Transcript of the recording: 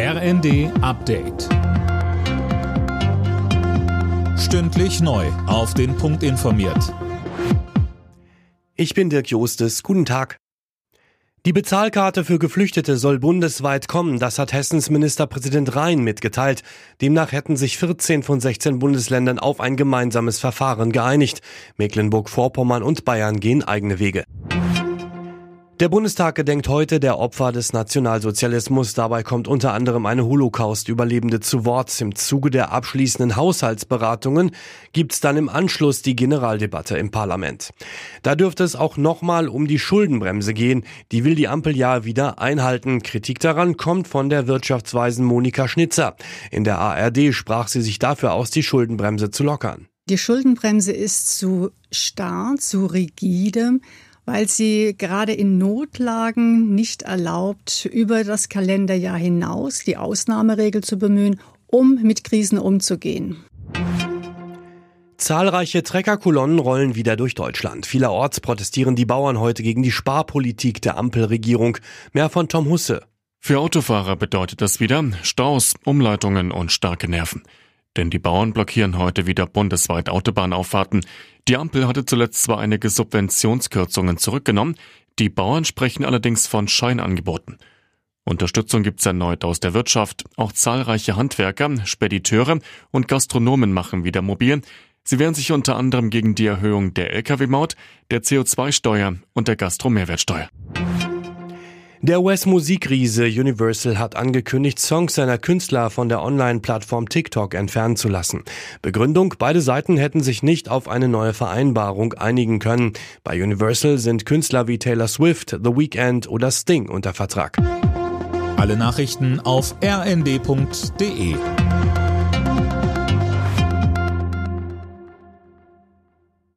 RND Update. Stündlich neu. Auf den Punkt informiert. Ich bin Dirk Jostes. Guten Tag. Die Bezahlkarte für Geflüchtete soll bundesweit kommen, das hat Hessens Ministerpräsident Rhein mitgeteilt. Demnach hätten sich 14 von 16 Bundesländern auf ein gemeinsames Verfahren geeinigt. Mecklenburg-Vorpommern und Bayern gehen eigene Wege. Der Bundestag gedenkt heute der Opfer des Nationalsozialismus. Dabei kommt unter anderem eine Holocaust-Überlebende zu Wort. Im Zuge der abschließenden Haushaltsberatungen gibt's dann im Anschluss die Generaldebatte im Parlament. Da dürfte es auch nochmal um die Schuldenbremse gehen. Die will die Ampel ja wieder einhalten. Kritik daran kommt von der Wirtschaftsweisen Monika Schnitzer. In der ARD sprach sie sich dafür aus, die Schuldenbremse zu lockern. Die Schuldenbremse ist zu starr, zu rigide weil sie gerade in Notlagen nicht erlaubt, über das Kalenderjahr hinaus die Ausnahmeregel zu bemühen, um mit Krisen umzugehen. Zahlreiche Treckerkolonnen rollen wieder durch Deutschland. Vielerorts protestieren die Bauern heute gegen die Sparpolitik der Ampelregierung. Mehr von Tom Husse. Für Autofahrer bedeutet das wieder Staus, Umleitungen und starke Nerven. Denn die Bauern blockieren heute wieder bundesweit Autobahnauffahrten. Die Ampel hatte zuletzt zwar einige Subventionskürzungen zurückgenommen, die Bauern sprechen allerdings von Scheinangeboten. Unterstützung gibt's erneut aus der Wirtschaft. Auch zahlreiche Handwerker, Spediteure und Gastronomen machen wieder mobil. Sie wehren sich unter anderem gegen die Erhöhung der Lkw-Maut, der CO2-Steuer und der Gastromehrwertsteuer. Der US-Musikriese Universal hat angekündigt, Songs seiner Künstler von der Online-Plattform TikTok entfernen zu lassen. Begründung, beide Seiten hätten sich nicht auf eine neue Vereinbarung einigen können. Bei Universal sind Künstler wie Taylor Swift, The Weeknd oder Sting unter Vertrag. Alle Nachrichten auf rnd.de